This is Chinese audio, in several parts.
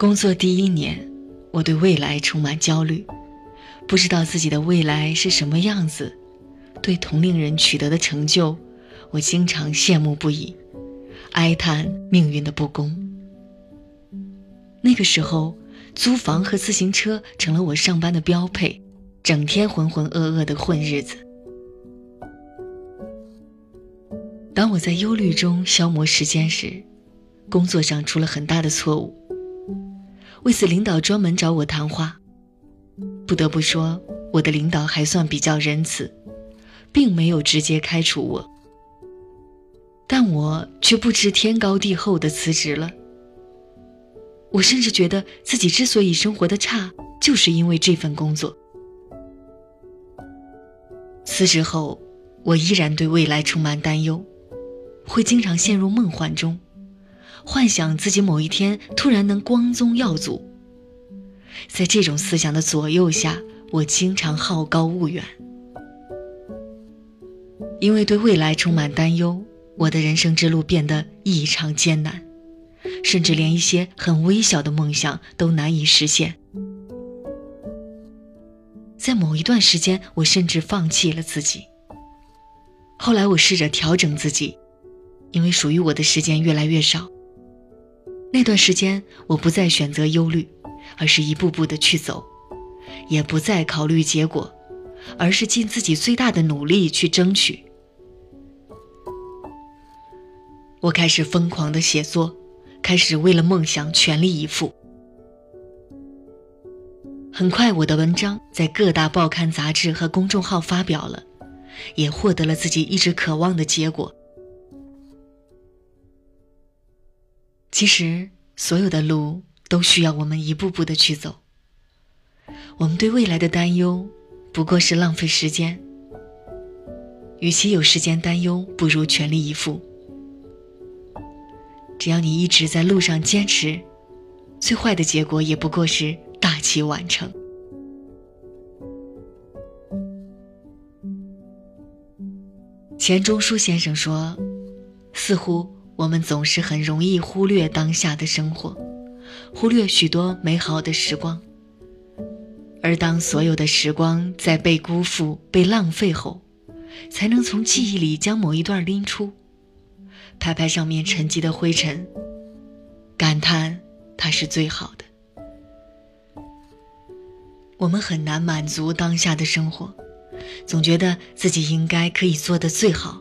工作第一年，我对未来充满焦虑，不知道自己的未来是什么样子。对同龄人取得的成就，我经常羡慕不已，哀叹命运的不公。那个时候，租房和自行车成了我上班的标配，整天浑浑噩噩的混日子。当我在忧虑中消磨时间时，工作上出了很大的错误。为此，领导专门找我谈话。不得不说，我的领导还算比较仁慈，并没有直接开除我。但我却不知天高地厚的辞职了。我甚至觉得自己之所以生活的差，就是因为这份工作。辞职后，我依然对未来充满担忧，会经常陷入梦幻中。幻想自己某一天突然能光宗耀祖，在这种思想的左右下，我经常好高骛远。因为对未来充满担忧，我的人生之路变得异常艰难，甚至连一些很微小的梦想都难以实现。在某一段时间，我甚至放弃了自己。后来，我试着调整自己，因为属于我的时间越来越少。那段时间，我不再选择忧虑，而是一步步的去走，也不再考虑结果，而是尽自己最大的努力去争取。我开始疯狂的写作，开始为了梦想全力以赴。很快，我的文章在各大报刊杂志和公众号发表了，也获得了自己一直渴望的结果。其实，所有的路都需要我们一步步的去走。我们对未来的担忧，不过是浪费时间。与其有时间担忧，不如全力以赴。只要你一直在路上坚持，最坏的结果也不过是大器晚成。钱钟书先生说：“似乎。”我们总是很容易忽略当下的生活，忽略许多美好的时光。而当所有的时光在被辜负、被浪费后，才能从记忆里将某一段拎出，拍拍上面沉积的灰尘，感叹它是最好的。我们很难满足当下的生活，总觉得自己应该可以做得最好。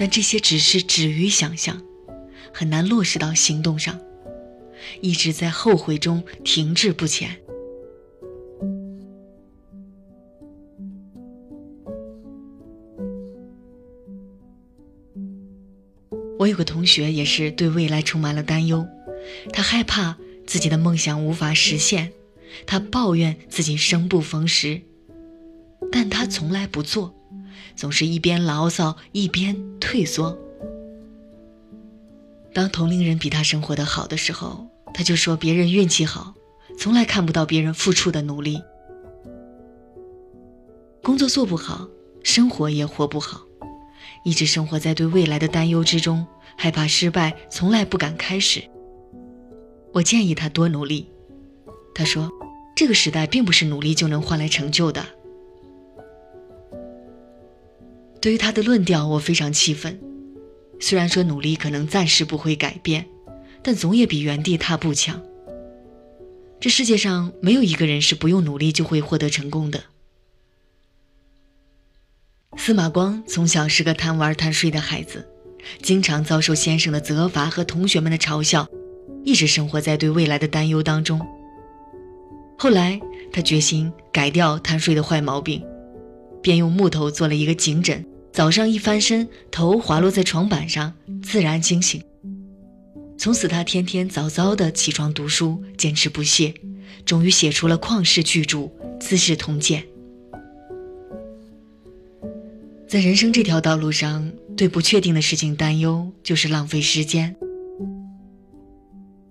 但这些只是止于想象，很难落实到行动上，一直在后悔中停滞不前。我有个同学也是对未来充满了担忧，他害怕自己的梦想无法实现，他抱怨自己生不逢时，但他从来不做。总是一边牢骚一边退缩。当同龄人比他生活的好的时候，他就说别人运气好，从来看不到别人付出的努力。工作做不好，生活也活不好，一直生活在对未来的担忧之中，害怕失败，从来不敢开始。我建议他多努力。他说，这个时代并不是努力就能换来成就的。对于他的论调，我非常气愤。虽然说努力可能暂时不会改变，但总也比原地踏步强。这世界上没有一个人是不用努力就会获得成功的。司马光从小是个贪玩贪睡的孩子，经常遭受先生的责罚和同学们的嘲笑，一直生活在对未来的担忧当中。后来，他决心改掉贪睡的坏毛病。便用木头做了一个颈枕，早上一翻身，头滑落在床板上，自然惊醒。从此，他天天早早的起床读书，坚持不懈，终于写出了旷世巨著《资治通鉴》。在人生这条道路上，对不确定的事情担忧就是浪费时间。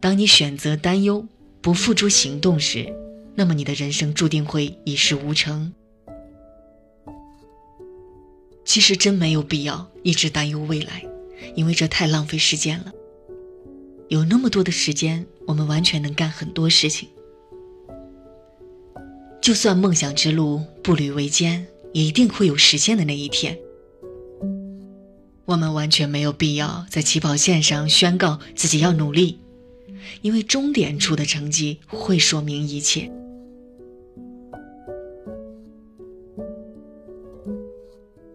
当你选择担忧，不付诸行动时，那么你的人生注定会一事无成。其实真没有必要一直担忧未来，因为这太浪费时间了。有那么多的时间，我们完全能干很多事情。就算梦想之路步履维艰，也一定会有实现的那一天。我们完全没有必要在起跑线上宣告自己要努力，因为终点处的成绩会说明一切。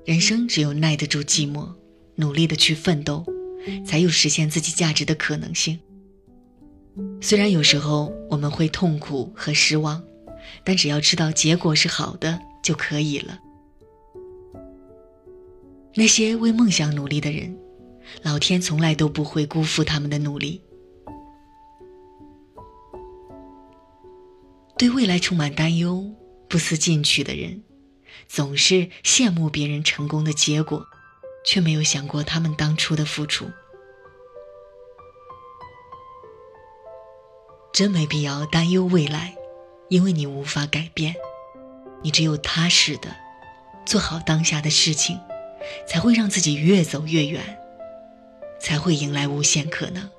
人生只有耐得住寂寞，努力的去奋斗，才有实现自己价值的可能性。虽然有时候我们会痛苦和失望，但只要知道结果是好的就可以了。那些为梦想努力的人，老天从来都不会辜负他们的努力。对未来充满担忧、不思进取的人，总是羡慕别人成功的结果，却没有想过他们当初的付出。真没必要担忧未来，因为你无法改变。你只有踏实的做好当下的事情。才会让自己越走越远，才会迎来无限可能。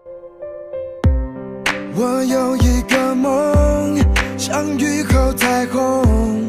我有一个梦，像雨后彩虹，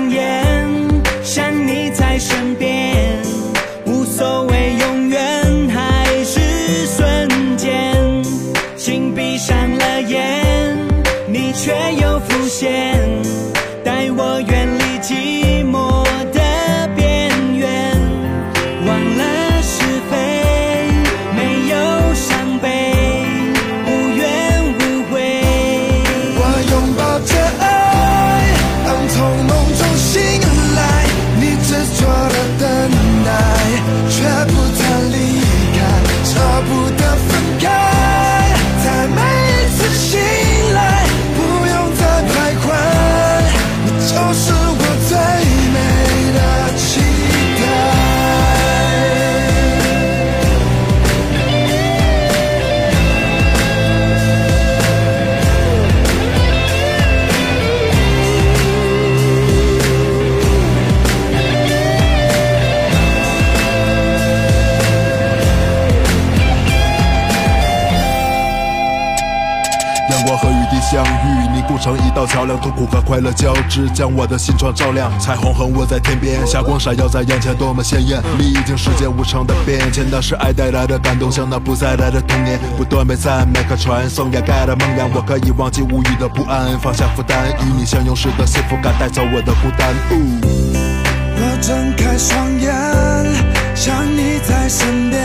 成一道桥梁，痛苦和快乐交织，将我的心窗照亮。彩虹横卧在天边，霞光闪耀在眼前，多么鲜艳！历经世间无常的变迁，那是爱带来的感动，像那不再来的童年。不断被赞美和传颂，掩盖了梦魇。我可以忘记无语的不安，放下负担，与你相拥时的幸福感带走我的孤单。我睁开双眼，想你在身边，